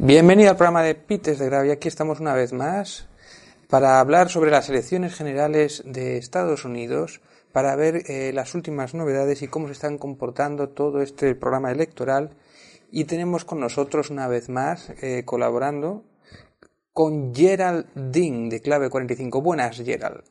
Bienvenido al programa de Pites de Gravia. Aquí estamos una vez más para hablar sobre las elecciones generales de Estados Unidos, para ver eh, las últimas novedades y cómo se están comportando todo este programa electoral. Y tenemos con nosotros una vez más eh, colaborando con Gerald Dean de Clave 45. Buenas, Gerald.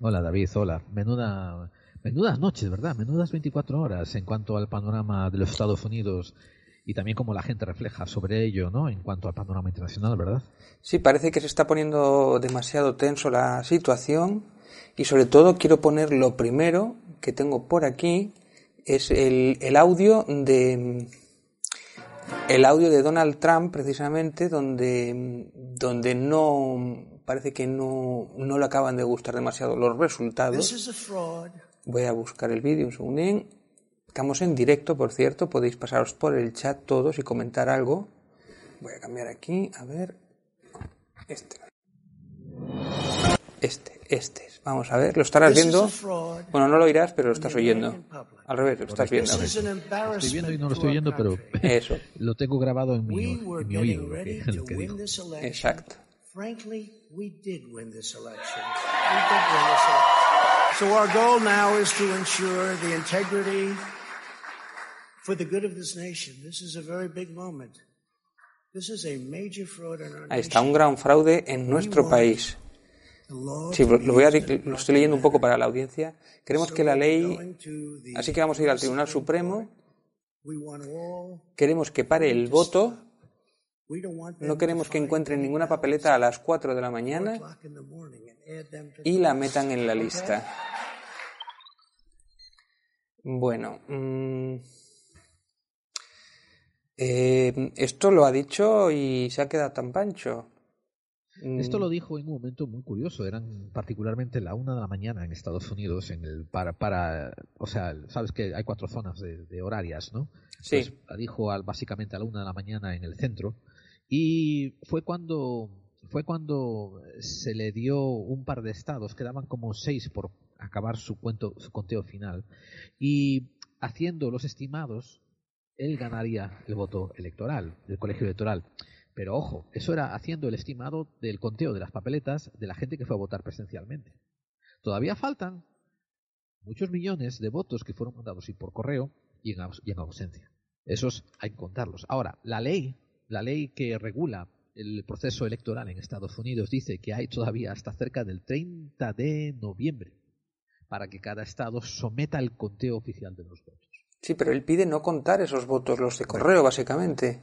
Hola, David. Hola. Menuda, menudas noches, ¿verdad? Menudas 24 horas en cuanto al panorama de los Estados Unidos y también cómo la gente refleja sobre ello, ¿no? En cuanto al panorama internacional, ¿verdad? Sí, parece que se está poniendo demasiado tenso la situación y sobre todo quiero poner lo primero que tengo por aquí es el, el audio de el audio de Donald Trump precisamente donde donde no parece que no, no le acaban de gustar demasiado los resultados. Voy a buscar el vídeo un segundín. Estamos en directo, por cierto, podéis pasaros por el chat todos y comentar algo. Voy a cambiar aquí, a ver. Este. Este, este. Vamos a ver, ¿lo estarás viendo? Bueno, no lo oirás, pero lo estás oyendo. Al revés, lo estás viendo. Estoy viendo y no lo estoy oyendo, pero Eso. lo tengo grabado en mi, en mi oído, lo que, lo que digo. Exacto. Frankly, we did win this election. We did win this election. So our goal now is to ensure the integrity Ahí está, un gran fraude en nuestro país. Sí, lo, voy a, lo estoy leyendo un poco para la audiencia. Queremos que la ley, así que vamos a ir al Tribunal Supremo. Queremos que pare el voto. We don't want them No queremos que encuentren ninguna papeleta a las 4 de la mañana 4 o'clock in the morning and add them to y la metan en la lista. Bueno, mm, eh, esto lo ha dicho y se ha quedado tan pancho. Mm, Esto lo dijo en un momento muy curioso. Eran particularmente la una de la mañana en Estados Unidos, en el para, para o sea, sabes que hay cuatro zonas de, de horarias, ¿no? Sí. Pues la dijo al, básicamente a la una de la mañana en el centro y fue cuando fue cuando se le dio un par de estados, quedaban como seis por acabar su cuento, su conteo final y haciendo los estimados él ganaría el voto electoral del colegio electoral. Pero ojo, eso era haciendo el estimado del conteo de las papeletas de la gente que fue a votar presencialmente. Todavía faltan muchos millones de votos que fueron mandados y por correo y en, y en ausencia. Esos hay que contarlos. Ahora, la ley, la ley que regula el proceso electoral en Estados Unidos dice que hay todavía hasta cerca del 30 de noviembre para que cada estado someta el conteo oficial de los votos. Sí, pero él pide no contar esos votos, los de correo, básicamente.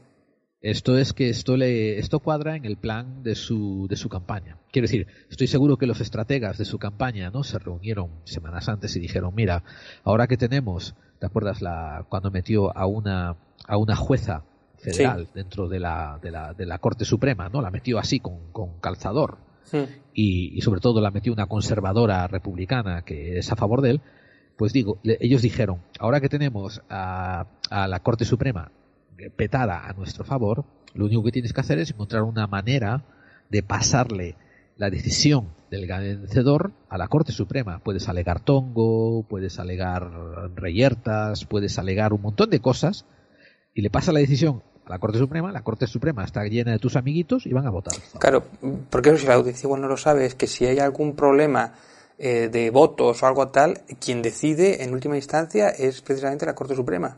Esto es que esto le esto cuadra en el plan de su de su campaña. Quiero decir, estoy seguro que los estrategas de su campaña, ¿no? Se reunieron semanas antes y dijeron, "Mira, ahora que tenemos, ¿te acuerdas la cuando metió a una a una jueza federal dentro de la, de la de la Corte Suprema, ¿no? La metió así con con calzador y, y sobre todo la metió una conservadora republicana que es a favor de él, pues digo, le- ellos dijeron, ahora que tenemos a, a la Corte Suprema petada a nuestro favor, lo único que tienes que hacer es encontrar una manera de pasarle la decisión del vencedor a la Corte Suprema. Puedes alegar tongo, puedes alegar reyertas, puedes alegar un montón de cosas y le pasa la decisión a la Corte Suprema, la Corte Suprema está llena de tus amiguitos y van a votar. Claro, porque si la audiencia no lo sabe, es que si hay algún problema eh, de votos o algo tal, quien decide en última instancia es precisamente la Corte Suprema.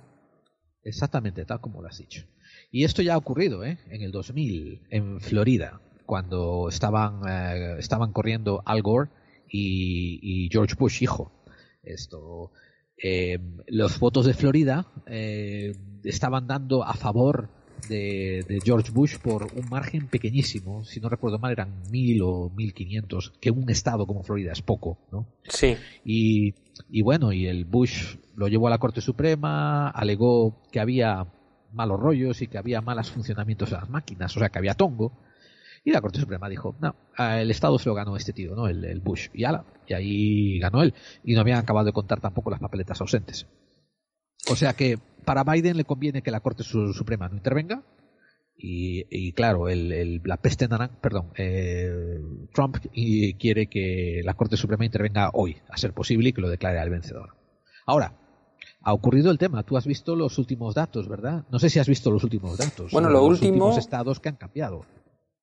Exactamente, tal como lo has dicho. Y esto ya ha ocurrido ¿eh? en el 2000, en Florida, cuando estaban, eh, estaban corriendo Al Gore y, George Bush, hijo. Esto, eh, los votos de Florida estaban dando a favor de, de George Bush por un margen pequeñísimo. Si no recuerdo mal, eran mil o mil quinientos, que un estado como Florida es poco, ¿no? Sí, Y, y bueno, y el Bush lo llevó a la Corte Suprema, alegó que había malos rollos y que había malos funcionamientos de las máquinas, o sea, que había tongo. Y la Corte Suprema dijo, no, el Estado se lo ganó este tío, ¿no? El, el Bush. Y, ala, y ahí ganó él. Y no habían acabado de contar tampoco las papeletas ausentes. O sea que para Biden le conviene que la Corte Su- Suprema no intervenga. Y, y claro, el, el- la peste naranja, perdón, eh, Trump y quiere que la Corte Suprema intervenga hoy, a ser posible, y que lo declare al vencedor. Ahora, ha ocurrido el tema. Tú has visto los últimos datos, ¿verdad? No sé si has visto los últimos datos. Bueno, lo los último. Últimos estados que han cambiado.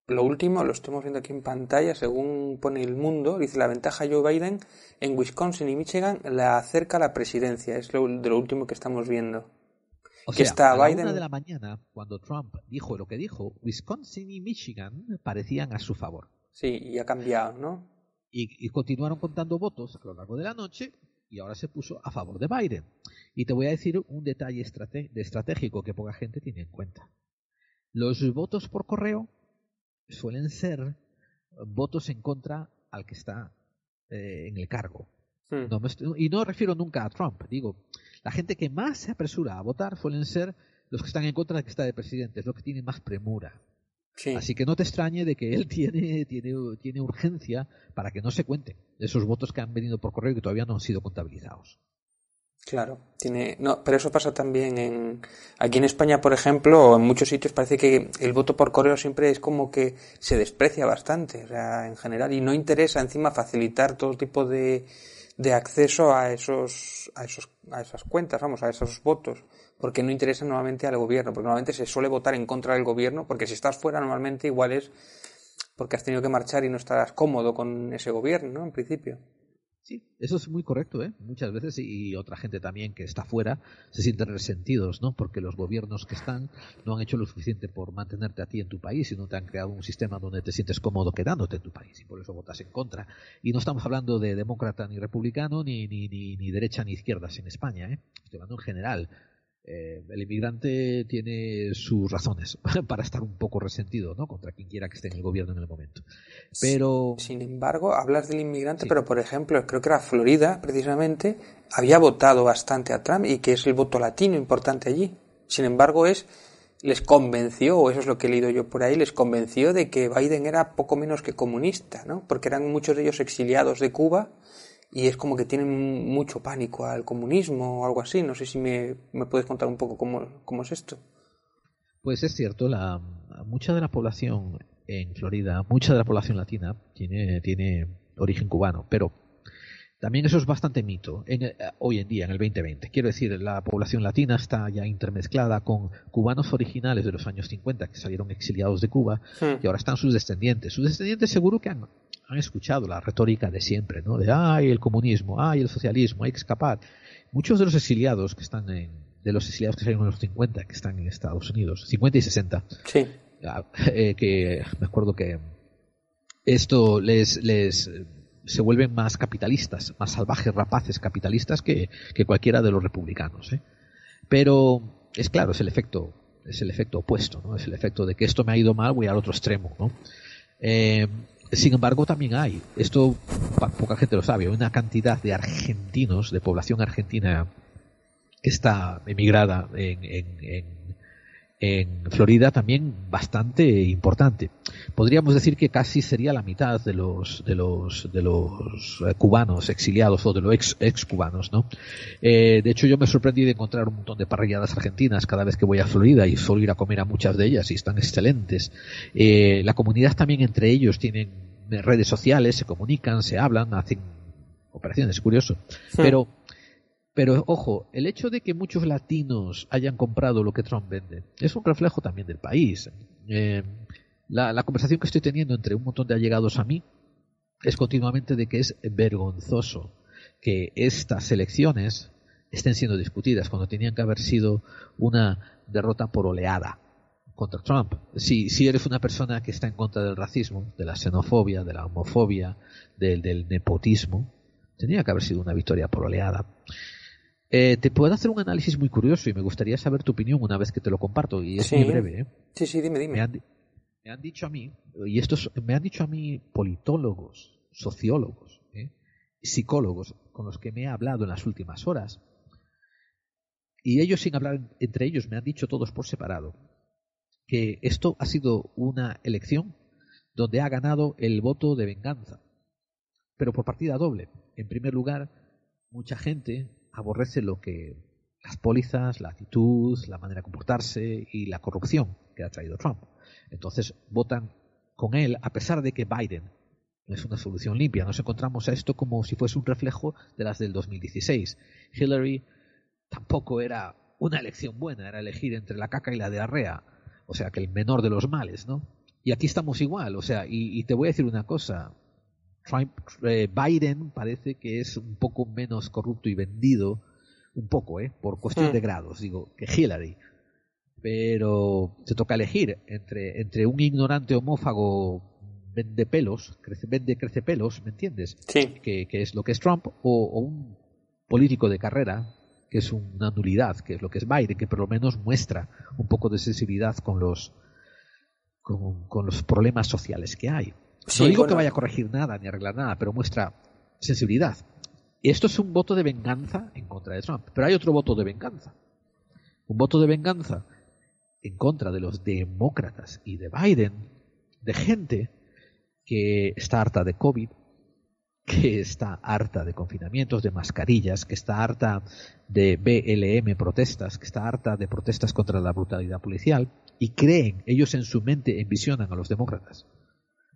Lo último lo estamos viendo aquí en pantalla, según pone el mundo, dice la ventaja Joe Biden en Wisconsin y Michigan la acerca a la presidencia. Es lo, de lo último que estamos viendo. O que sea, está a la Biden. una de la mañana, cuando Trump dijo lo que dijo, Wisconsin y Michigan parecían a su favor. Sí, y ha cambiado, ¿no? Y, y continuaron contando votos a lo largo de la noche y ahora se puso a favor de Biden. Y te voy a decir un detalle estratégico que poca gente tiene en cuenta. Los votos por correo suelen ser votos en contra al que está eh, en el cargo. No me estoy- y no refiero nunca a Trump, digo, la gente que más se apresura a votar suelen ser los que están en contra del que está de presidente, es lo que tiene más premura. Sí. Así que no te extrañe de que él tiene, tiene, tiene urgencia para que no se cuenten esos votos que han venido por correo y que todavía no han sido contabilizados. Claro, tiene, no, pero eso pasa también en, aquí en España, por ejemplo, o en muchos sitios parece que el voto por correo siempre es como que se desprecia bastante, o sea, en general, y no interesa encima facilitar todo tipo de, de acceso a esos, a esos, a esas cuentas, vamos, a esos votos, porque no interesa normalmente al gobierno, porque normalmente se suele votar en contra del gobierno, porque si estás fuera normalmente igual es porque has tenido que marchar y no estarás cómodo con ese gobierno, ¿no? En principio. Sí, eso es muy correcto, ¿eh? Muchas veces y otra gente también que está fuera se sienten resentidos, ¿no? Porque los gobiernos que están no han hecho lo suficiente por mantenerte a ti en tu país y no te han creado un sistema donde te sientes cómodo quedándote en tu país y por eso votas en contra. Y no estamos hablando de demócrata ni republicano ni, ni, ni, ni derecha ni izquierdas en España, ¿eh? Estoy hablando en general. Eh, el inmigrante tiene sus razones para estar un poco resentido, ¿no? Contra quien quiera que esté en el gobierno en el momento. Pero Sin embargo, hablas del inmigrante, Sí. pero por ejemplo, creo que era Florida, precisamente, había votado bastante a Trump y que es el voto latino importante allí. Sin embargo, es les convenció, o eso es lo que he leído yo por ahí, les convenció de que Biden era poco menos que comunista, ¿no? Porque eran muchos de ellos exiliados de Cuba y es como que tienen mucho pánico al comunismo o algo así. No sé si me, me puedes contar un poco cómo, cómo es esto. Pues es cierto, la, mucha de la población en Florida, mucha de la población latina tiene, tiene origen cubano, pero también eso es bastante mito en, eh, hoy en día, en el 2020. Quiero decir, la población latina está ya intermezclada con cubanos originales de los años 50 que salieron exiliados de Cuba Hmm. y ahora están sus descendientes. Sus descendientes seguro que han, han escuchado la retórica de siempre, ¿no? De, ay, el comunismo, ay, el socialismo, hay que escapar. Muchos de los exiliados que están en, de los exiliados que salieron en los 50, que están en Estados Unidos, 50 y 60, Sí, ah, eh, que me acuerdo que esto les, les se vuelven más capitalistas, más salvajes, rapaces capitalistas que, que cualquiera de los republicanos. ¿eh? Pero es claro, es el efecto, es el efecto opuesto, ¿no? Es el efecto de que esto me ha ido mal, voy al otro extremo, ¿no? Eh, sin embargo, también hay, esto poca gente lo sabe, una cantidad de argentinos, de población argentina que está emigrada en, en, en, en Florida también bastante importante. Podríamos decir que casi sería la mitad de los de los de los eh, cubanos exiliados o de los ex, ex cubanos, ¿no? Eh, de hecho, yo me sorprendí de encontrar un montón de parrilladas argentinas cada vez que voy a Florida y suelo ir a comer a muchas de ellas y están excelentes. Eh, la comunidad también entre ellos tienen redes sociales, se comunican, se hablan, hacen operaciones, es curioso. Pero pero ojo, el hecho de que muchos latinos hayan comprado lo que Trump vende es un reflejo también del país. Eh, la, conversación que estoy teniendo entre un montón de allegados a mí es continuamente de que es vergonzoso que estas elecciones estén siendo discutidas cuando tenían que haber sido una derrota por oleada contra Trump. Si, eres una persona que está en contra del racismo, de la xenofobia, de la homofobia, del nepotismo, tenía que haber sido una victoria por oleada. Eh, te puedo hacer un análisis muy curioso y me gustaría saber tu opinión una vez que te lo comparto y es Sí. muy breve. ¿eh? sí, sí, dime, dime. Me, han, me han dicho a mí, y estos me han dicho a mí politólogos, sociólogos, ¿eh? psicólogos con los que me he hablado en las últimas horas, y ellos sin hablar en- entre ellos me han dicho todos por separado que esto ha sido una elección donde ha ganado el voto de venganza, pero por partida doble. En primer lugar, mucha gente aborrece lo que las pólizas, la actitud, la manera de comportarse y la corrupción que ha traído Trump. Entonces votan con él a pesar de que Biden no es una solución limpia. Nos encontramos a esto como si fuese un reflejo de las del 2016. Hillary tampoco era una elección buena, era elegir entre la caca y la diarrea, o sea, que el menor de los males, ¿no? Y aquí estamos igual, o sea, y, te voy a decir una cosa, eh, Biden parece que es un poco menos corrupto y vendido, un poco, ¿eh? Por cuestión de hmm. grados, digo, que Hillary. Pero te toca elegir entre, entre un ignorante homófago vende pelos, crece, vende crece pelos, ¿me entiendes? Sí. Que, es lo que es Trump, o, un político de carrera, que es una nulidad, que es lo que es Biden, que por lo menos muestra un poco de sensibilidad con los, con, los problemas sociales que hay. No digo que vaya a corregir nada ni arreglar nada, pero muestra sensibilidad. Esto es un voto de venganza en contra de Trump, pero hay otro voto de venganza. Un voto de venganza en contra de los demócratas y de Biden, de gente que está harta de COVID, que está harta de confinamientos, de mascarillas, que está harta de BLM protestas, que está harta de protestas contra la brutalidad policial, y creen, ellos en su mente envisionan a los demócratas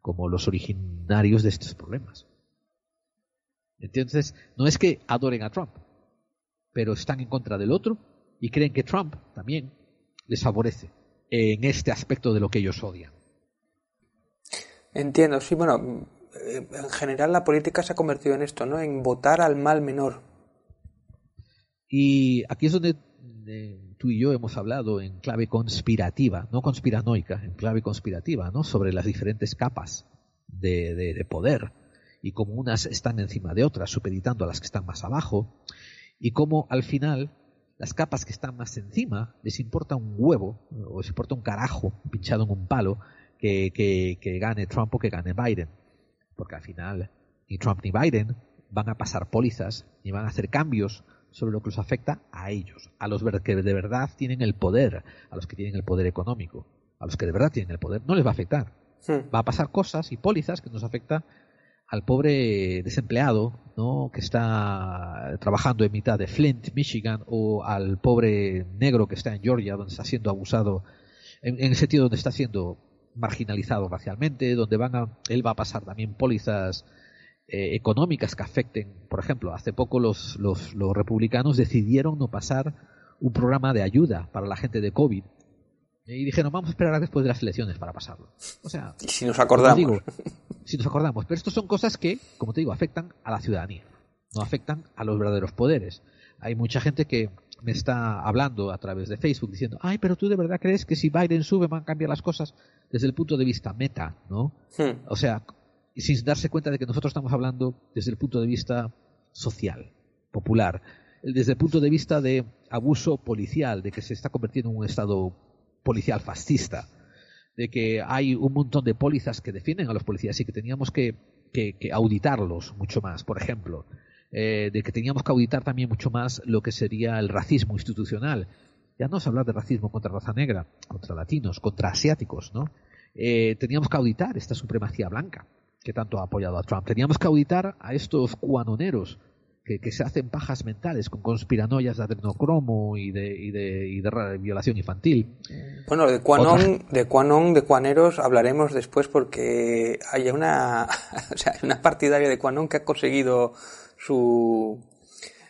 como los originarios de estos problemas. Entonces, no es que adoren a Trump, pero están en contra del otro y creen que Trump también les favorece en este aspecto de lo que ellos odian. Entiendo, sí, bueno, eh, en general la política se ha convertido en esto, ¿no? En votar al mal menor. Y aquí es donde eh, tú y yo hemos hablado en clave conspirativa, no conspiranoica, en clave conspirativa, ¿no? Sobre las diferentes capas de, de poder y cómo unas están encima de otras, supeditando a las que están más abajo, y cómo al final las capas que están más encima les importa un huevo, o les importa un carajo pinchado en un palo, que, gane Trump o que gane Biden. Porque al final ni Trump ni Biden van a pasar pólizas ni van a hacer cambios sobre lo que los afecta a ellos, a los que de verdad tienen el poder, a los que tienen el poder económico, a los que de verdad tienen el poder, no les va a afectar. Va a pasar cosas y pólizas que nos afecta al pobre desempleado ¿no? que está trabajando en mitad de Flint, Michigan, o al pobre negro que está en Georgia, donde está siendo abusado, en, en el sentido donde está siendo marginalizado racialmente, donde van a, él va a pasar también pólizas eh, económicas que afecten, por ejemplo, hace poco los, los, los, republicanos decidieron no pasar un programa de ayuda para la gente de COVID. Y dijeron, vamos a esperar a después de las elecciones para pasarlo. O sea, si nos acordamos. Digo, si nos acordamos. Pero estas son cosas que, como te digo, afectan a la ciudadanía, no afectan a los verdaderos poderes. Hay mucha gente que me está hablando a través de Facebook diciendo, ay, pero tú de verdad crees que si Biden sube van a cambiar las cosas desde el punto de vista meta, ¿no? Hmm. O sea, sin darse cuenta de que nosotros estamos hablando desde el punto de vista social, popular, desde el punto de vista de abuso policial, de que se está convirtiendo en un estado policial fascista, de que hay un montón de pólizas que defienden a los policías y que teníamos que, que auditarlos mucho más, por ejemplo. Eh, de que teníamos que auditar también mucho más lo que sería el racismo institucional. Ya no es hablar de racismo contra raza negra, contra latinos, contra asiáticos, ¿no? Eh, teníamos que auditar esta supremacía blanca que tanto ha apoyado a Trump. Teníamos que auditar a estos cuanoneros que, se hacen pajas mentales con conspiranoias de adrenocromo y de, y de, y de violación infantil. Bueno, de Quanon, de Quanon, de Cuaneros hablaremos después porque hay una, o sea, una partidaria de Quanon que ha conseguido su,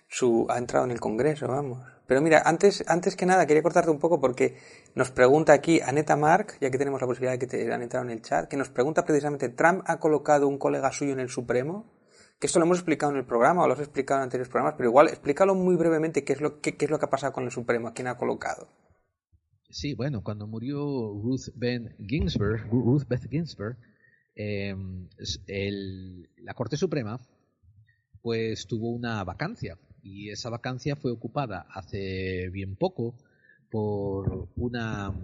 su, ha entrado en el Congreso, vamos. Pero mira, antes, antes que nada quería cortarte un poco porque nos pregunta aquí Aneta Mark, ya que tenemos la posibilidad de que te han entrado en el chat, que nos pregunta precisamente, ¿Trump ha colocado un colega suyo en el Supremo? Que esto lo hemos explicado en el programa o lo has explicado en anteriores programas, pero igual explícalo muy brevemente qué es lo, qué, es lo que ha pasado con el Supremo, a quién ha colocado. Sí, bueno, cuando murió Ruth Ben Ginsburg, Ruth Beth Ginsburg, eh, la Corte Suprema pues tuvo una vacancia y esa vacancia fue ocupada hace bien poco por una,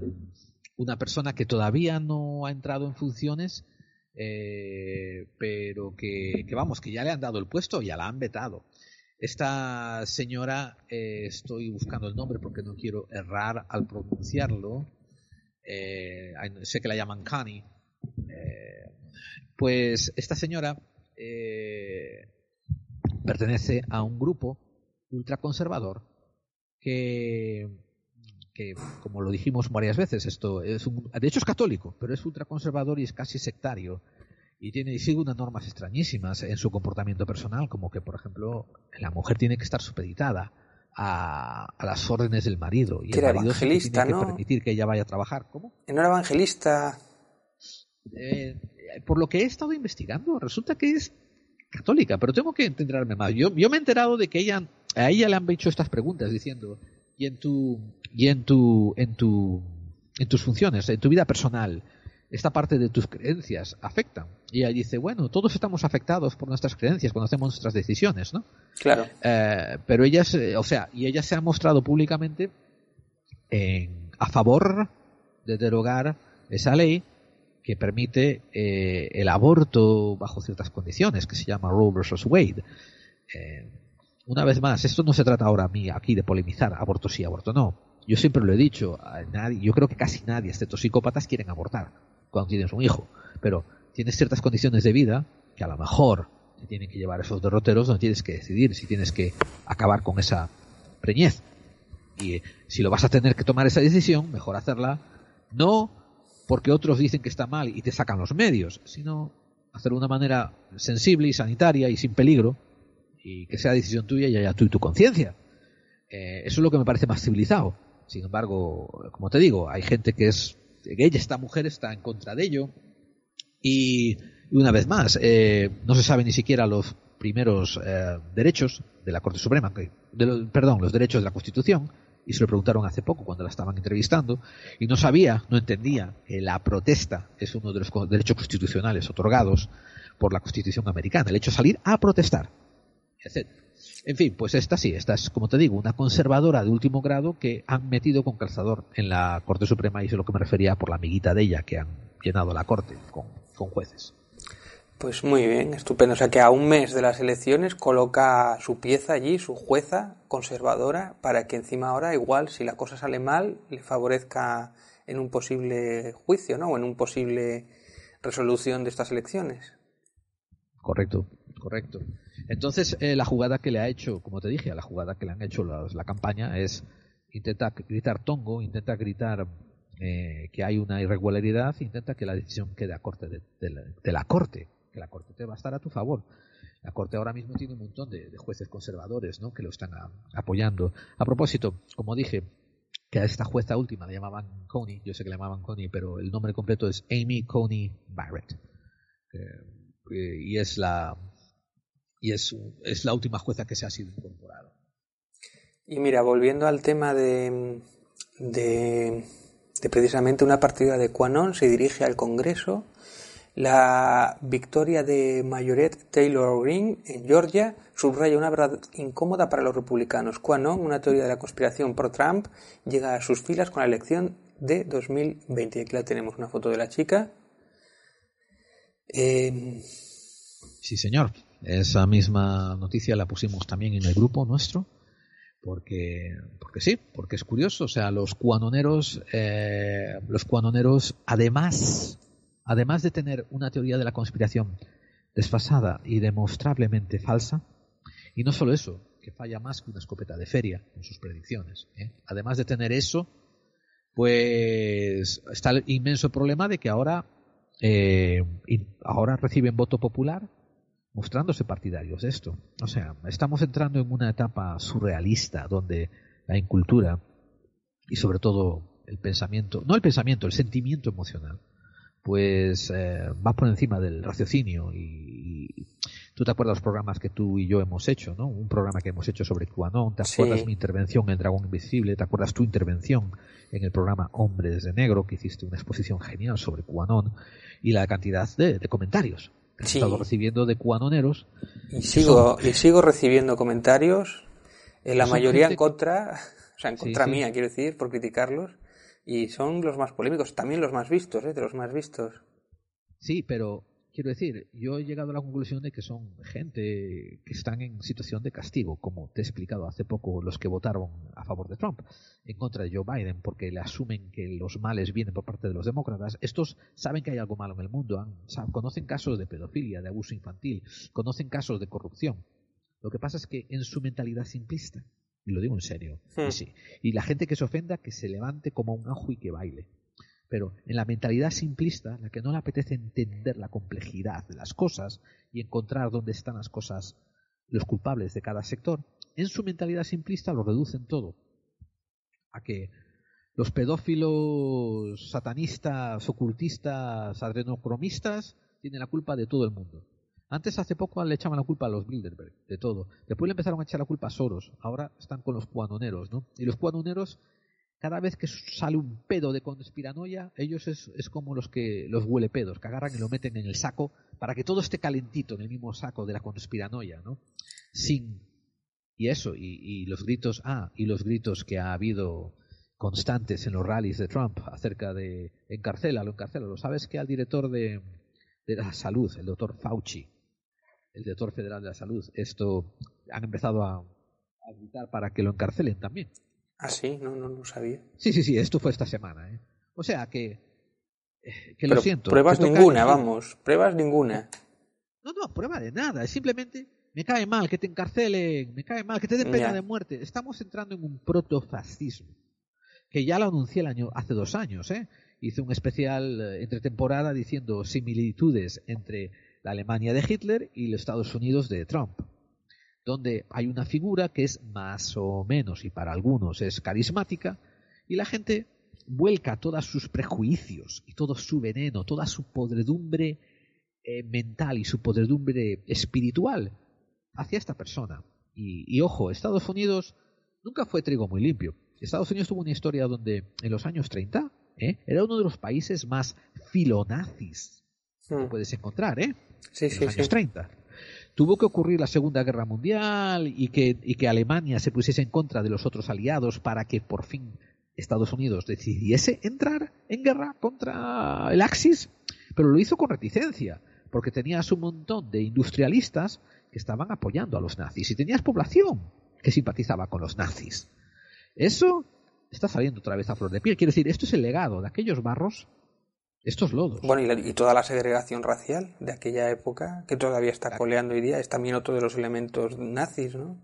una persona que todavía no ha entrado en funciones, eh, pero que, vamos, que ya le han dado el puesto, ya la han vetado. Esta señora, eh, estoy buscando el nombre porque no quiero errar al pronunciarlo, eh, sé que la llaman Connie, pues esta señora pertenece a un grupo ultraconservador que, que, como lo dijimos varias veces, esto es un, de hecho es católico, pero es ultraconservador y es casi sectario y tiene y sigue unas normas extrañísimas en su comportamiento personal, como que por ejemplo la mujer tiene que estar supeditada a, las órdenes del marido. Y el era marido evangelista, tiene ¿no? que permitir que ella vaya a trabajar. ¿Cómo? ¿No era evangelista? Eh, por lo que he estado investigando, resulta que es católica, pero tengo que entenderme más. Yo, yo me he enterado de que ella, a ella le han hecho estas preguntas diciendo, y en tu, y en tu, en tu, en tus funciones, en tu vida personal, esta parte de tus creencias afectan. Y ella dice, bueno, todos estamos afectados por nuestras creencias cuando hacemos nuestras decisiones, ¿no? Claro. Eh, pero ella, se- o sea, y ella se ha mostrado públicamente en- a favor de derogar esa ley que permite eh, el aborto bajo ciertas condiciones, que se llama Roe versus Wade. Eh, una vez más, esto no se trata ahora a mí aquí de polemizar aborto sí, aborto no. Yo siempre lo he dicho, a nadie, yo creo que casi nadie, excepto psicópatas, quieren abortar cuando tienes un hijo. Pero tienes ciertas condiciones de vida que a lo mejor te tienen que llevar esos derroteros donde tienes que decidir si tienes que acabar con esa preñez. Y eh, si lo vas a tener que tomar esa decisión, mejor hacerla no porque otros dicen que está mal y te sacan los medios, sino hacerlo de una manera sensible y sanitaria y sin peligro y que sea decisión tuya y haya tú y tu conciencia. Eh, eso es lo que me parece más civilizado. Sin embargo, como te digo, hay gente que es ella, esta mujer está en contra de ello y, una vez más, eh, no se sabe ni siquiera los primeros eh, derechos de la Corte Suprema, de perdón, los derechos de la Constitución, y se lo preguntaron hace poco cuando la estaban entrevistando, y no sabía, no entendía que la protesta es uno de los derechos constitucionales otorgados por la Constitución americana, el hecho de salir a protestar, etc. En fin, pues esta sí, esta es, como te digo, una conservadora de último grado que han metido con calzador en la Corte Suprema y es lo que me refería por la amiguita de ella que han llenado la Corte con, con jueces. Pues muy bien, estupendo. O sea que a un mes de las elecciones coloca su pieza allí, su jueza conservadora, para que encima ahora, igual, si la cosa sale mal, le favorezca en un posible juicio, ¿no? O en un posible resolución de estas elecciones. Correcto, correcto. Entonces, eh, la jugada que le ha hecho, como te dije, la jugada que le han hecho los- la campaña es intenta gritar tongo, intenta gritar eh, que hay una irregularidad, intenta que la decisión quede a corte de, de la, corte, que la corte te va a estar a tu favor. La corte ahora mismo tiene un montón de, jueces conservadores, ¿no? Que lo están apoyando. A propósito, como dije, que a esta jueza última la llamaban Coney, yo sé que la llamaban Coney, pero el nombre completo es Amy Coney Barrett. Eh, eh, y es la y es, es la última jueza que se ha sido incorporada. Y mira, volviendo al tema de, de, de precisamente una partida de Quanon, se dirige al Congreso. La victoria de Mayoret Taylor Greene en Georgia subraya una verdad incómoda para los republicanos. Quanon, una teoría de la conspiración pro Trump, llega a sus filas con la elección de 2020. Aquí la tenemos, una foto de la chica. Eh, Sí, señor. Esa misma noticia la pusimos también en el grupo nuestro. Porque, porque sí, porque es curioso. O sea, los cuanoneros, eh, los cuanoneros, además, además de tener una teoría de la conspiración desfasada y demostrablemente falsa, y no solo eso, que falla más que una escopeta de feria en sus predicciones. ¿eh? Además de tener eso, pues está el inmenso problema de que ahora, eh, ahora reciben voto popular mostrándose partidarios de esto. O sea, estamos entrando en una etapa surrealista donde la incultura y sobre todo el pensamiento, no el pensamiento, el sentimiento emocional, pues eh, va por encima del raciocinio y, y tú te acuerdas los programas que tú y yo hemos hecho, ¿no? Un programa que hemos hecho sobre QAnon, te Sí. acuerdas mi intervención en Dragón Invisible, te acuerdas tu intervención en el programa Hombres de Negro, que hiciste una exposición genial sobre QAnon y la cantidad de, de comentarios he Sí. estado recibiendo de cuanoneros y, sigo, y sigo recibiendo comentarios, en la mayoría en gente contra, o sea, en contra sí. mía, quiero decir, por criticarlos, y son los más polémicos, también los más vistos, ¿eh? de los más vistos. Sí, pero quiero decir, yo he llegado a la conclusión de que son gente que están en situación de castigo, como te he explicado hace poco los que votaron a favor de Trump, en contra de Joe Biden, porque le asumen que los males vienen por parte de los demócratas. Estos saben que hay algo malo en el mundo, han- sa- conocen casos de pedofilia, de abuso infantil, conocen casos de corrupción. Lo que pasa es que en su mentalidad simplista, y lo digo en serio, y sí, y la gente que se ofenda que se levante como un ajo y que baile. Pero en la mentalidad simplista, la que no le apetece entender la complejidad de las cosas y encontrar dónde están las cosas, los culpables de cada sector, en su mentalidad simplista lo reducen todo a que los pedófilos, satanistas, ocultistas, adrenocromistas tienen la culpa de todo el mundo. Antes, hace poco, le echaban la culpa a los Bilderberg, de todo. Después le empezaron a echar la culpa a Soros. Ahora están con los cuanoneros, ¿no? Y los cuanoneros, cada vez que sale un pedo de conspiranoia, ellos es, es como los que los huele pedos, que agarran y lo meten en el saco para que todo esté calentito en el mismo saco de la conspiranoia, ¿no? Sin y eso y, los gritos, ah, y los gritos que ha habido constantes en los rallies de Trump acerca de encarcélalo, encarcélalo. ¿Sabes que al director de, de la salud, el doctor Fauci, el director federal de la salud, esto han empezado a gritar para que lo encarcelen también? Ah, sí, no, no lo sabía. Sí, sí, sí, esto fue esta semana. ¿eh? O sea que, eh, que Pero lo siento. Pruebas ninguna, vamos. Pruebas ninguna. No, no, prueba de nada. Es simplemente me cae mal que te encarcelen, me cae mal que te den pena Ya. de muerte. Estamos entrando en un protofascismo que ya lo anuncié el año hace dos años, ¿eh? Hice un especial eh, entre temporada diciendo similitudes entre la Alemania de Hitler y los Estados Unidos de Trump, donde hay una figura que es más o menos y para algunos es carismática y la gente vuelca todos sus prejuicios y todo su veneno, toda su podredumbre eh, mental y su podredumbre espiritual hacia esta persona. Y, y ojo, Estados Unidos nunca fue trigo muy limpio. Estados Unidos tuvo una historia donde en los años 30 ¿eh? era uno de los países más filonazis que Mm. puedes encontrar, ¿eh? Sí, en sí, los años sí. 30. Tuvo que ocurrir la Segunda Guerra Mundial y que, Alemania se pusiese en contra de los otros aliados para que por fin Estados Unidos decidiese entrar en guerra contra el Axis, pero lo hizo con reticencia, porque tenías un montón de industrialistas que estaban apoyando a los nazis y tenías población que simpatizaba con los nazis. Eso está saliendo otra vez a flor de piel. Quiero decir, esto es el legado de aquellos barros, estos lodos. Bueno, y, la- y toda la segregación racial de aquella época, que todavía está coleando hoy día, es también otro de los elementos nazis, ¿no?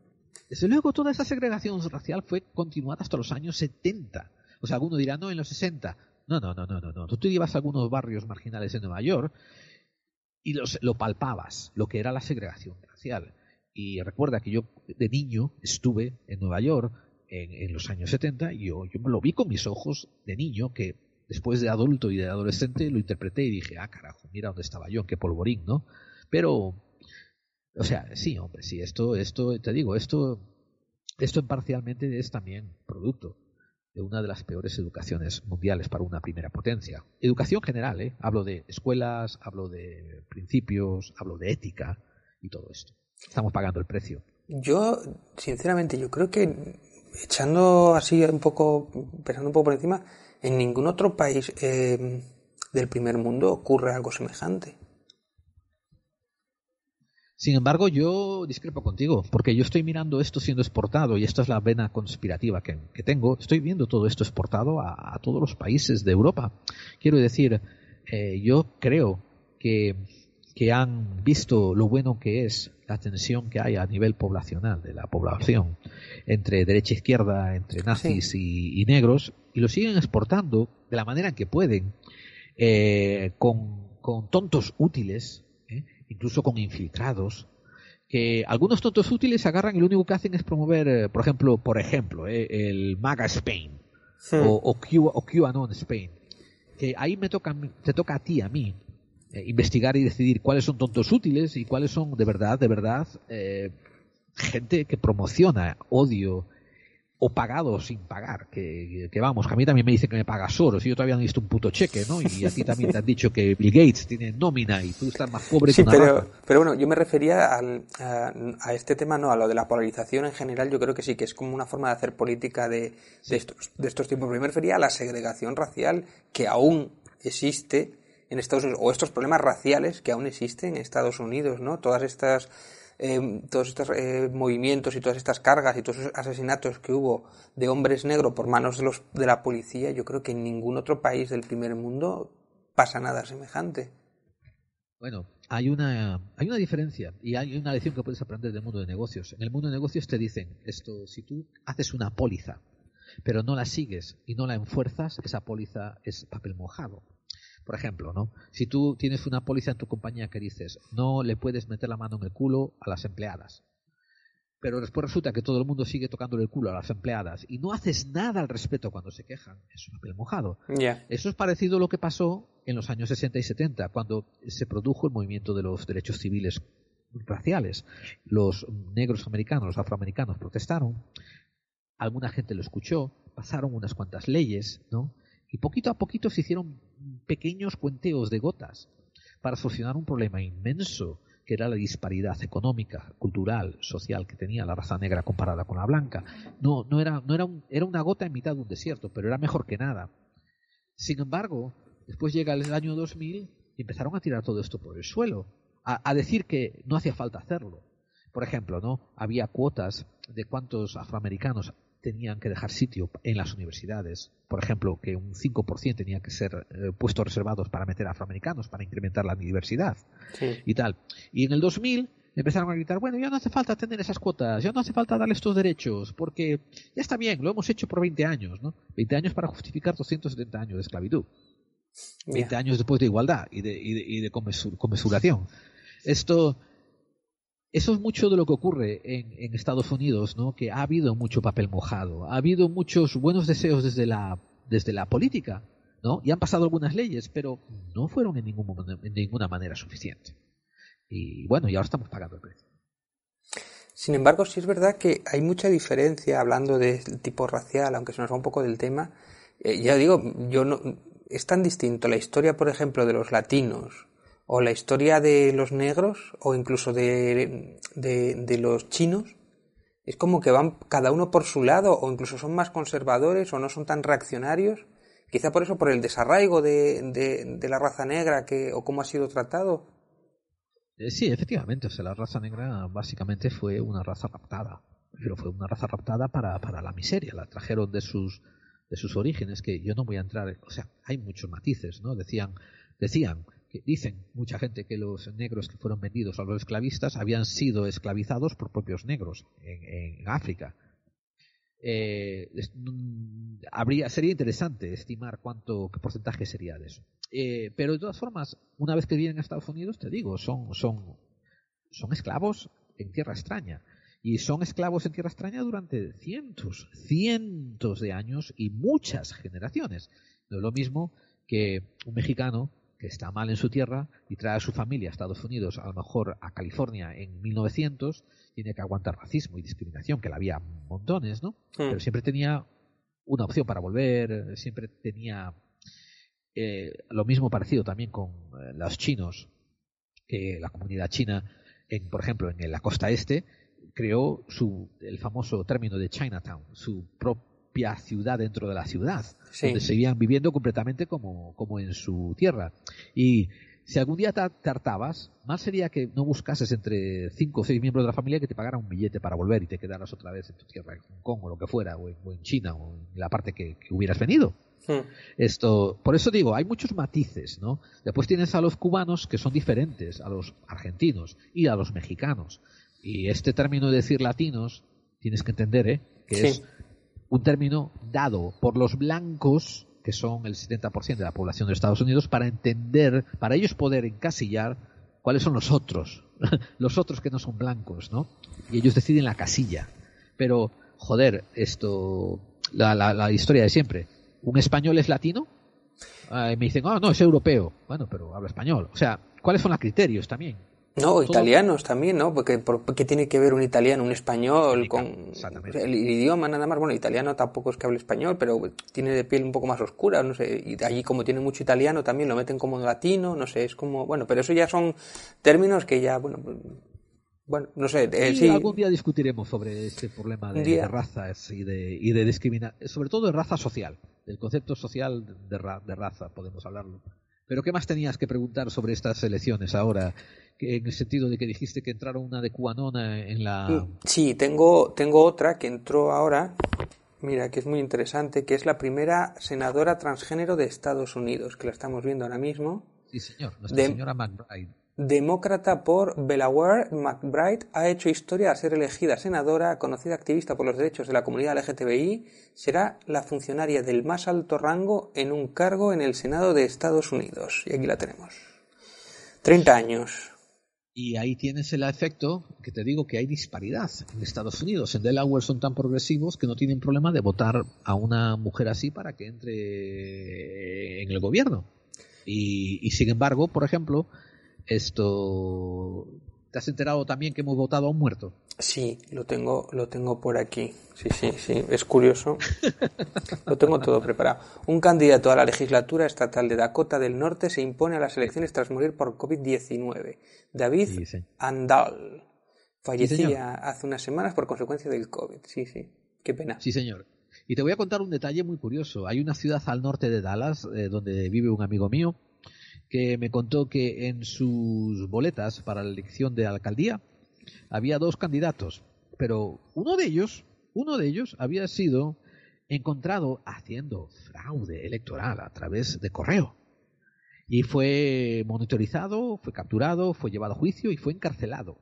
Desde luego, toda esa segregación racial fue continuada hasta los años 70. O sea, alguno dirá, no, en los 60. No, no, no, no, no. no. Tú te ibas a algunos barrios marginales de Nueva York y los, lo palpabas, lo que era la segregación racial. Y recuerda que yo de niño estuve en Nueva York en, en los años 70 y yo, yo lo vi con mis ojos de niño que después de adulto y de adolescente lo interpreté y dije, ah, carajo, mira dónde estaba yo, qué polvorín, ¿no? Pero o sea, sí, hombre, sí, esto, esto, te digo, esto, esto parcialmente es también producto de una de las peores educaciones mundiales para una primera potencia. Educación general, ¿eh? Hablo de escuelas, hablo de principios, hablo de ética y todo esto. Estamos pagando el precio. Yo, sinceramente, yo creo que echando así un poco, pensando un poco por encima, en ningún otro país eh, del primer mundo ocurre algo semejante. Sin embargo, yo discrepo contigo, porque yo estoy mirando esto siendo exportado, y esta es la vena conspirativa que, que tengo, estoy viendo todo esto exportado a, todos los países de Europa. Quiero decir, eh, yo creo que, que han visto lo bueno que es la tensión que hay a nivel poblacional de la población entre derecha e izquierda, entre nazis y, y negros, y lo siguen exportando de la manera que pueden, eh, con, con tontos útiles, ¿eh? incluso con infiltrados, que algunos tontos útiles agarran y lo único que hacen es promover, eh, por ejemplo, por ejemplo, eh, el MAGA Spain Hmm. o, o, Q, o QAnon Spain. Que ahí me toca, te toca a ti, a mí, eh, investigar y decidir cuáles son tontos útiles y cuáles son de verdad, de verdad, eh, gente que promociona odio o pagado sin pagar. Que, que vamos, que a mí también me dicen que me paga Soros y yo todavía no he visto un puto cheque, ¿no? Y a ti también te han dicho que Bill Gates tiene nómina y tú estás más pobre Sí, que una pero, bueno, yo me refería al- a, a este tema, no, a lo de la polarización en general, yo creo que sí, que es como una forma de hacer política de, de, estos, de estos tiempos. Pero yo me refería a la segregación racial que aún existe en Estados Unidos, o estos problemas raciales que aún existen en Estados Unidos, ¿no? Todas estas, eh, todos estos eh, movimientos y todas estas cargas y todos esos asesinatos que hubo de hombres negros por manos de, los, de la policía, yo creo que en ningún otro país del primer mundo pasa nada semejante. Bueno, hay una, hay una diferencia y hay una lección que puedes aprender del mundo de negocios. En el mundo de negocios te dicen esto, si tú haces una póliza, pero no la sigues y no la enfuerzas, esa póliza es papel mojado. Por ejemplo, ¿no? Si tú tienes una póliza en tu compañía que dices, no le puedes meter la mano en el culo a las empleadas, pero después resulta que todo el mundo sigue tocándole el culo a las empleadas y no haces nada al respecto cuando se quejan, es un papel mojado. Eso es parecido a lo que pasó en los años 60 y 70, cuando se produjo el movimiento de los derechos civiles raciales. Los negros americanos, los afroamericanos protestaron, alguna gente lo escuchó, pasaron unas cuantas leyes, ¿no? Y poquito a poquito se hicieron pequeños cuenteos de gotas para solucionar un problema inmenso que era la disparidad económica, cultural, social que tenía la raza negra comparada con la blanca. No, no era, no era, era una gota en mitad de un desierto, pero era mejor que nada. Sin embargo, después llega el año 2000 y empezaron a tirar todo esto por el suelo, a decir que no hacía falta hacerlo. Por ejemplo, ¿no? Había cuotas de cuántos afroamericanos tenían que dejar sitio en las universidades. Por ejemplo, que un 5% tenía que ser eh, puestos reservados para meter afroamericanos, para incrementar la diversidad y tal. Y en el 2000 empezaron a gritar, bueno, ya no hace falta tener esas cuotas, ya no hace falta darle estos derechos, porque ya está bien, lo hemos hecho por 20 años, ¿no? 20 años para justificar 270 años de esclavitud. 20 años después de igualdad y de, y de, conmesuración. Esto eso es mucho de lo que ocurre en, Estados Unidos, ¿no? Que ha habido mucho papel mojado, ha habido muchos buenos deseos desde la, desde la política, ¿no? Y han pasado algunas leyes, pero no fueron en, ningún, en ninguna manera suficientes. Y bueno, y ahora estamos pagando el precio. Sin embargo, sí es verdad que hay mucha diferencia hablando del tipo racial, aunque se nos va un poco del tema. Eh, ya digo, yo no, es tan distinto la historia, por ejemplo, de los latinos o la historia de los negros o incluso de, de, los chinos es como que van cada uno por su lado o incluso son más conservadores o no son tan reaccionarios. Quizá por eso por el desarraigo de, de la raza negra que o cómo ha sido tratado. Eh, sí efectivamente o sea la raza negra básicamente fue una raza raptada. Pero fue una raza raptada para, para la miseria la trajeron de sus de sus orígenes que yo no voy a entrar o sea hay muchos matices no decían decían dicen mucha gente que los negros que fueron vendidos a los esclavistas habían sido esclavizados por propios negros en, África. Eh, mm, sería interesante estimar cuánto qué porcentaje sería de eso. Eh, pero de todas formas, una vez que vienen a Estados Unidos, te digo, son, son, son esclavos en tierra extraña. Y son esclavos en tierra extraña durante cientos, cientos de años y muchas generaciones. No es lo mismo que un mexicano está mal en su tierra y trae a su familia a Estados Unidos, a lo mejor a California en 1900, tiene que aguantar racismo y discriminación, que la había montones, ¿no? Hmm. Pero siempre tenía una opción para volver, siempre tenía eh, lo mismo parecido también con eh, los chinos, que la comunidad china, en, por ejemplo, en la costa este, creó su, el famoso término de Chinatown, su propio ciudad dentro de la ciudad, donde seguían viviendo completamente como, como en su tierra. Y si algún día te, hartabas, más sería que no buscases entre cinco o seis miembros de la familia que te pagaran un billete para volver y te quedaras otra vez en tu tierra, en Hong Kong o lo que fuera, o en, China o en la parte que, hubieras venido. Hmm. Esto, por eso digo, hay muchos matices, ¿no? Después tienes a los cubanos que son diferentes a los argentinos y a los mexicanos. Y este término de decir latinos, tienes que entender, ¿eh? Que es un término dado por los blancos, que son el 70% de la población de Estados Unidos, para entender, para ellos poder encasillar cuáles son los otros, los otros que no son blancos, ¿no? Y ellos deciden la casilla. Pero, joder, esto, la, historia de siempre. ¿Un español es latino? me dicen, oh, no, es europeo. Bueno, pero habla español. O sea, ¿cuáles son los criterios también? No, italianos también, ¿no? Porque, ¿qué tiene que ver un italiano, un español con el, idioma nada más? Bueno, italiano tampoco es que hable español, pero tiene de piel un poco más oscura, no sé. Y allí como tiene mucho italiano también lo meten como latino, no sé, es como, bueno, pero eso ya son términos que ya, bueno, bueno, no sé. Eh, sí, algún día discutiremos sobre este problema de, razas y de, y de discriminación, sobre todo de raza social, del concepto social de, de raza, podemos hablarlo. Pero ¿qué más tenías que preguntar sobre estas elecciones ahora? En el sentido de que dijiste que entraron una de Cuanona en la... Sí, tengo, tengo otra que entró ahora, mira, que es muy interesante, que es la primera senadora transgénero de Estados Unidos, que la estamos viendo ahora mismo. Sí, señor, nuestra señora McBride. Demócrata por Delaware, McBride ha hecho historia al ser elegida senadora, conocida activista por los derechos de la comunidad LGTBI, será la funcionaria del más alto rango en un cargo en el Senado de Estados Unidos. Y aquí la tenemos. 30 años. Y ahí tienes el efecto que te digo que hay disparidad en Estados Unidos. En Delaware son tan progresivos que no tienen problema de votar a una mujer así para que entre en el gobierno. Y, y sin embargo, por ejemplo, esto ¿Te has enterado también que hemos votado a un muerto? Sí, lo tengo, lo tengo por aquí. Sí, sí, sí, es curioso. lo tengo todo preparado. Un candidato a la legislatura estatal de Dakota del Norte se impone a las elecciones tras morir por COVID-19. David Andal fallecía hace unas semanas por consecuencia del COVID. Sí, sí, qué pena. Sí, señor. Y te voy a contar un detalle muy curioso. Hay una ciudad al norte de Dallas, eh, donde vive un amigo mío, que me contó que en sus boletas para la elección de alcaldía había dos candidatos, pero uno de ellos, uno de ellos había sido encontrado haciendo fraude electoral a través de correo. Y fue monitorizado, fue capturado, fue llevado a juicio y fue encarcelado.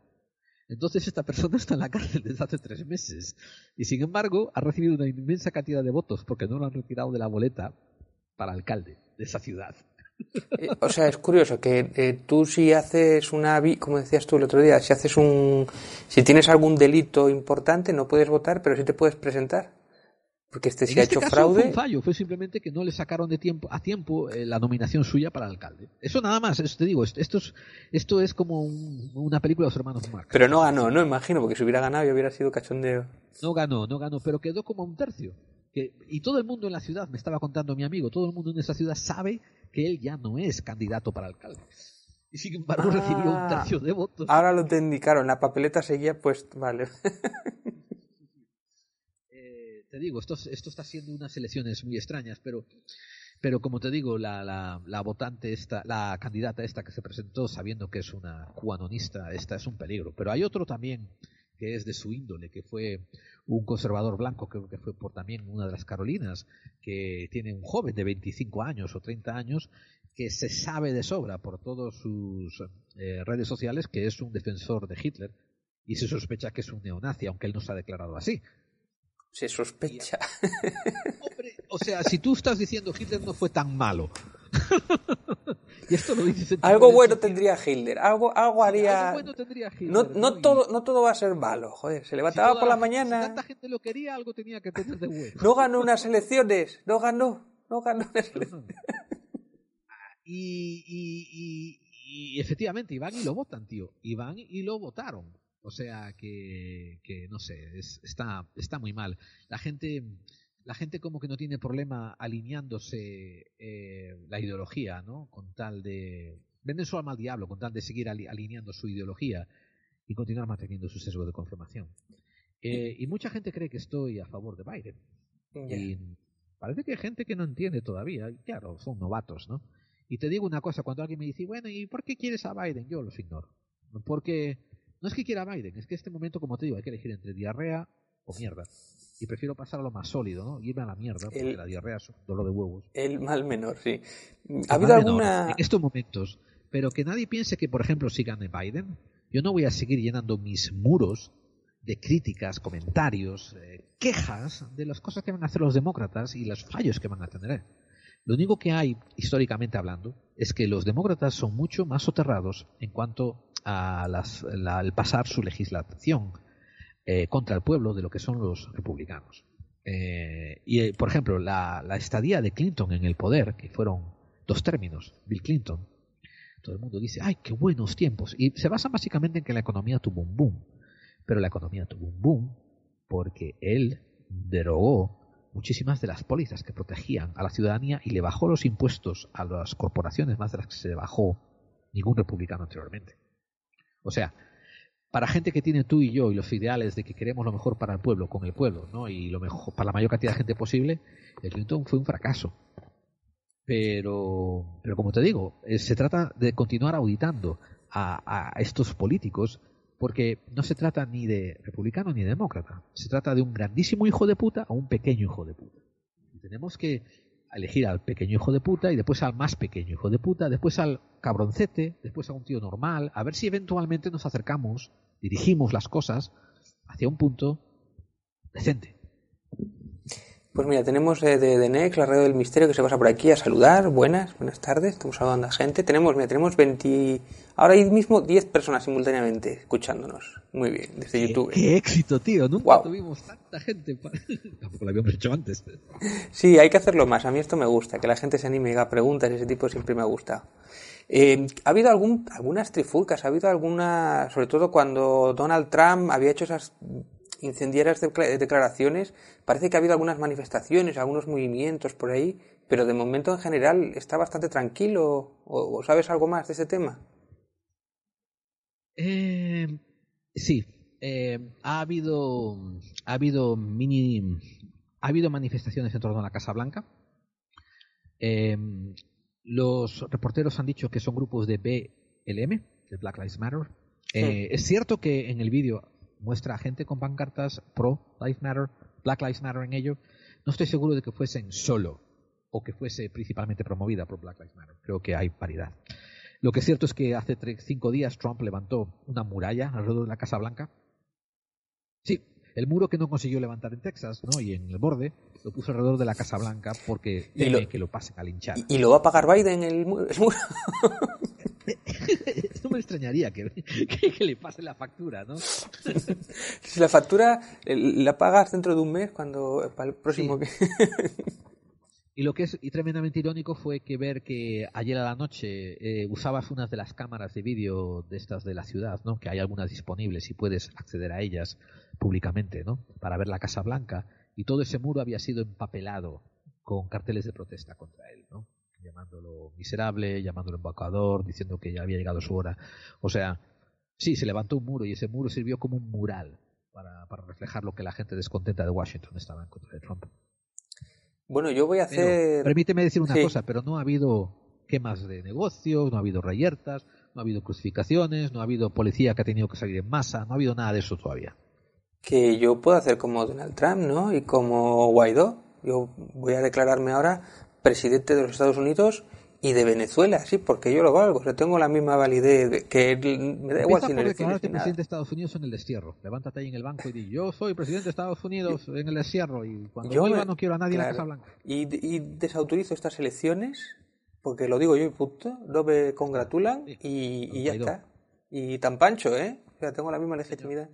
Entonces esta persona está en la cárcel desde hace tres meses. Y sin embargo ha recibido una inmensa cantidad de votos porque no lo han retirado de la boleta para alcalde de esa ciudad. Eh, o sea, es curioso que eh, tú si haces una, como decías tú el otro día, si haces un, si tienes algún delito importante no puedes votar, pero sí te puedes presentar. Porque este si ha este hecho fraude. Fue un fallo, fue simplemente que no le sacaron de tiempo a tiempo eh, la nominación suya para alcalde. Eso nada más, eso te digo, esto es, esto es como una película de los hermanos Marx. Pero no ganó, no imagino, porque si hubiera ganado ya hubiera sido cachondeo. No ganó, no ganó, pero quedó como un tercio. Y todo el mundo en la ciudad, me estaba contando mi amigo, todo el mundo en esa ciudad sabe que él ya no es candidato para alcalde. Y sin embargo recibió un tercio de votos. Ahora lo te indicaron, la papeleta seguía pues, vale. Eh, te digo, esto, esto está siendo unas elecciones muy extrañas, pero, pero como te digo, la, la, la votante esta, la candidata esta que se presentó sabiendo que es una cuanonista, esta es un peligro. Pero hay otro también que es de su índole, que fue un conservador blanco, creo que fue por también una de las Carolinas, que tiene un joven de 25 años o 30 años, que se sabe de sobra por todas sus eh, redes sociales que es un defensor de Hitler y se sospecha que es un neonazi, aunque él no se ha declarado así. Se sospecha. o sea, si tú estás diciendo Hitler no fue tan malo, y esto lo algo bueno tendría Hitler, algo, algo haría... Algo bueno tendría Hitler, no, no, todo, no todo va a ser malo, joder, se levantaba por la, mañana... Si tanta gente lo quería, algo tenía que tener de bueno. No ganó unas elecciones, no ganó, no ganó unas elecciones. Y, y, y, efectivamente, iban y lo votan, tío. Iban y lo votaron. O sea que, que no sé, está, está muy mal. La gente la gente como que no tiene problema alineándose eh, la ideología, ¿no? Con tal de... Venden su alma al diablo con tal de seguir alineando su ideología y continuar manteniendo su sesgo de confirmación. Eh, y mucha gente cree que estoy a favor de Biden. Y parece que hay gente que no entiende todavía. claro, son novatos, ¿no? Y te digo una cosa, cuando alguien me dice, bueno, ¿y por qué quieres a Biden? Yo los ignoro. Porque no es que quiera a Biden, es que en este momento, como te digo, hay que elegir entre diarrea o mierda y prefiero pasar a lo más sólido, ¿no? Irme a la mierda, porque la diarrea es un dolor de huevos. El mal menor, sí. ¿Ha habido alguna...? en estos momentos, pero que nadie piense que, por ejemplo, si gane Biden, yo no voy a seguir llenando mis muros de críticas, comentarios, eh, quejas de las cosas que van a hacer los demócratas y los fallos que van a tener. Lo único que hay, históricamente hablando, es que los demócratas son mucho más soterrados en cuanto al pasar su legislación eh, contra el pueblo de lo que son los republicanos. Eh, y, eh, por ejemplo, la, estadía de Clinton en el poder, que fueron dos términos, Bill Clinton, todo el mundo dice, ay, qué buenos tiempos. Y se basa básicamente en que la economía tuvo un boom. Pero la economía tuvo un boom porque él derogó muchísimas de las pólizas que protegían a la ciudadanía y le bajó los impuestos a las corporaciones más de las que se bajó ningún republicano anteriormente. O sea, para gente que tiene tú y yo y los ideales de que queremos lo mejor para el pueblo, con el pueblo, ¿no? Y lo mejor para la mayor cantidad de gente posible, el Clinton fue un fracaso. Pero, pero como te digo, eh, se trata de continuar auditando a, estos políticos porque no se trata ni de republicano ni de demócrata. Se trata de un grandísimo hijo de puta o un pequeño hijo de puta. Y tenemos que elegir al pequeño hijo de puta y después al más pequeño hijo de puta, después al cabroncete, después a un tío normal, a ver si eventualmente nos acercamos, dirigimos las cosas hacia un punto decente. Pues mira, tenemos eh, de, de Next, la radio del misterio, que se pasa por aquí a saludar. Buenas, buenas tardes. Estamos saludando a gente. Tenemos, mira, tenemos 20, ahora mismo 10 personas simultáneamente escuchándonos. Muy bien, desde Qué- YouTube. Qué éxito, tío. Nunca Guau. tuvimos tanta gente. pa- Tampoco lo habíamos hecho antes. Sí, hay que hacerlo más. A mí esto me gusta, que la gente se anime y haga preguntas y ese tipo siempre me ha gustado. Eh, ha habido algún, algunas trifulcas, ha habido alguna, sobre todo cuando Donald Trump había hecho esas incendiarias decla- declaraciones, parece que ha habido algunas manifestaciones, algunos movimientos por ahí, pero de momento en general está bastante tranquilo. ¿O, o sabes algo más de ese tema? Eh, sí, eh, ha habido ha habido mini ha habido manifestaciones en torno a la Casa Blanca. Eh, los reporteros han dicho que son grupos de BLM, de Black Lives Matter. Eh, Es cierto que en el vídeo muestra a gente con pancartas pro Lives Matter, Black Lives Matter en ello. No estoy seguro de que fuesen solo o que fuese principalmente promovida por Black Lives Matter. Creo que hay paridad. Lo que es cierto es que hace tre- cinco días Trump levantó una muralla alrededor de la Casa Blanca. Sí, el muro que no consiguió levantar en Texas, ¿no? Y en el borde lo puso alrededor de la Casa Blanca porque teme lo- que lo pasen a linchar. ¿Y, y lo va a pagar Biden el muro? me extrañaría que, que- que le pase la factura, ¿no? Si la factura eh, la pagas dentro de un mes, cuando para el próximo Sí. que... Y lo que es y tremendamente irónico fue que ver que ayer a la noche eh, usabas unas de las cámaras de vídeo de estas de la ciudad, ¿no? Que hay algunas disponibles y puedes acceder a ellas públicamente, ¿no? Para ver la Casa Blanca y todo ese muro había sido empapelado con carteles de protesta contra él, ¿no? Llamándolo miserable, llamándolo embaucador, diciendo que ya había llegado su hora. O sea, sí, se levantó un muro y ese muro sirvió como un mural para, para reflejar lo que la gente descontenta de Washington estaba en contra de Trump. Bueno, yo voy a Pero, hacer... permíteme decir una Sí. cosa, pero no ha habido quemas de negocios, no ha habido reyertas, no ha habido crucificaciones, no ha habido policía que ha tenido que salir en masa, no ha habido nada de eso todavía. que yo puedo hacer como Donald Trump, ¿no? Y como Guaidó. Yo voy a declararme ahora presidente de los Estados Unidos y de Venezuela, sí, porque yo lo valgo. O sea, tengo la misma validez de- que él- me da igual si no declararte presidente de Estados Unidos en el destierro. Levántate ahí en el banco y di, yo soy presidente de Estados Unidos en el destierro y cuando Yo vuelva me- no quiero a nadie en la. Casa Blanca. Y, y desautorizo estas elecciones porque lo digo yo y punto. No me congratulan Sí. y, y ya está. Y tan pancho, ¿eh? O sea, tengo la misma legitimidad.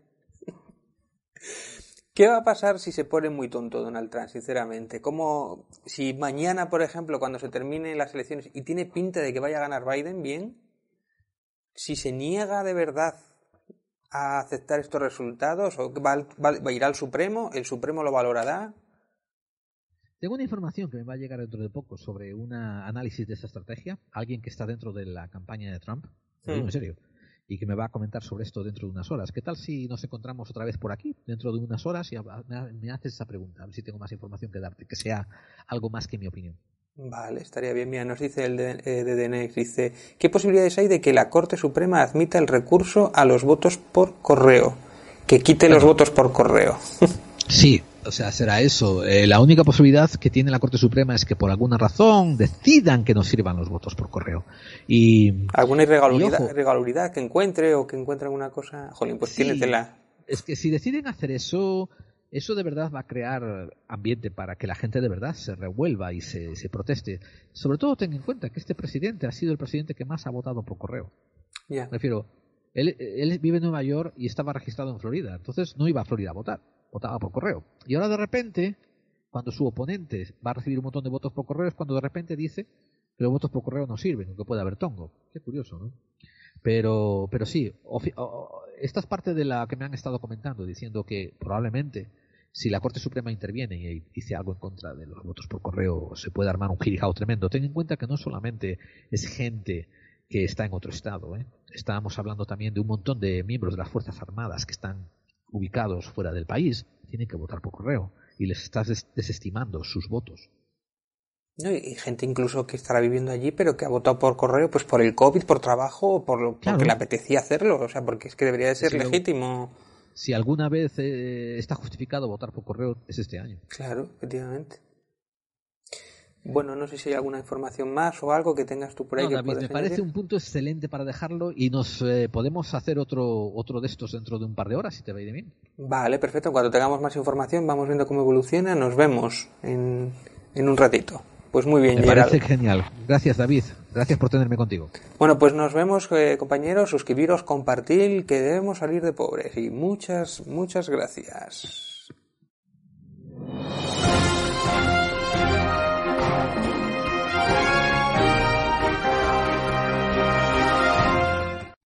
¿Qué va a pasar si se pone muy tonto Donald Trump, sinceramente? ¿Cómo, si mañana, por ejemplo, cuando se terminen las elecciones y tiene pinta de que vaya a ganar Biden, bien, si se niega de verdad a aceptar estos resultados, o va, al- va- va a ir al Supremo, el Supremo lo valorará, Tengo una información que me va a llegar dentro de poco sobre un análisis de esta estrategia. Alguien que está dentro de la campaña de Trump, Hmm. en serio, y que me va a comentar sobre esto dentro de unas horas. ¿Qué tal si nos encontramos otra vez por aquí, dentro de unas horas, y me haces esa pregunta? A ver si tengo más información que darte, que sea algo más que mi opinión. Vale, estaría bien. Mira, nos dice el de, eh, dice, ¿qué posibilidades hay de que la Corte Suprema admita el recurso a los votos por correo? Que quite los votos por correo. Sí, o sea, será eso. Eh, la única posibilidad que tiene la Corte Suprema es que por alguna razón decidan que no sirvan los votos por correo. Y ¿Alguna irregularidad, que encuentre o que encuentre alguna cosa? Jolín, pues Sí. es que si deciden hacer eso, eso de verdad va a crear ambiente para que la gente de verdad se revuelva y se, se proteste. Sobre todo ten en cuenta que este presidente ha sido el presidente que más ha votado por correo. Ya. Me refiero, él, él vive en Nueva York y estaba registrado en Florida, entonces no iba a Florida a votar, votaba por correo. Y ahora de repente, cuando su oponente va a recibir un montón de votos por correo, es cuando de repente dice que los votos por correo no sirven, que puede haber tongo. Qué curioso, ¿no? Pero, pero sí, esta es parte de la que me han estado comentando, diciendo que probablemente si la Corte Suprema interviene y dice algo en contra de los votos por correo, se puede armar un girijao tremendo. Ten en cuenta que no solamente es gente que está en otro estado, ¿eh? estábamos hablando también de un montón de miembros de las Fuerzas Armadas que están ubicados fuera del país, tienen que votar por correo y les estás des- desestimando sus votos. No, y gente incluso que estará viviendo allí, pero que ha votado por correo, pues por el COVID, por trabajo, o por lo, Claro. porque le apetecía hacerlo. O sea, porque es que debería de ser lo- legítimo. Si alguna vez eh, está justificado votar por correo, es este año. Claro, efectivamente. Bueno, no sé si hay alguna información más o algo que tengas tú por ahí. No, que David, me parece añadir. un punto excelente para dejarlo y nos eh, podemos hacer otro, otro de estos dentro de un par de horas, si te va bien. Vale, perfecto. Cuando tengamos más información vamos viendo cómo evoluciona. Nos vemos en, en un ratito. Pues muy bien, Me parece genial. Gracias, David. Gracias por tenerme contigo. Bueno, pues nos vemos, eh, compañeros. Suscribiros, compartir, que debemos salir de pobres. Y muchas, muchas gracias.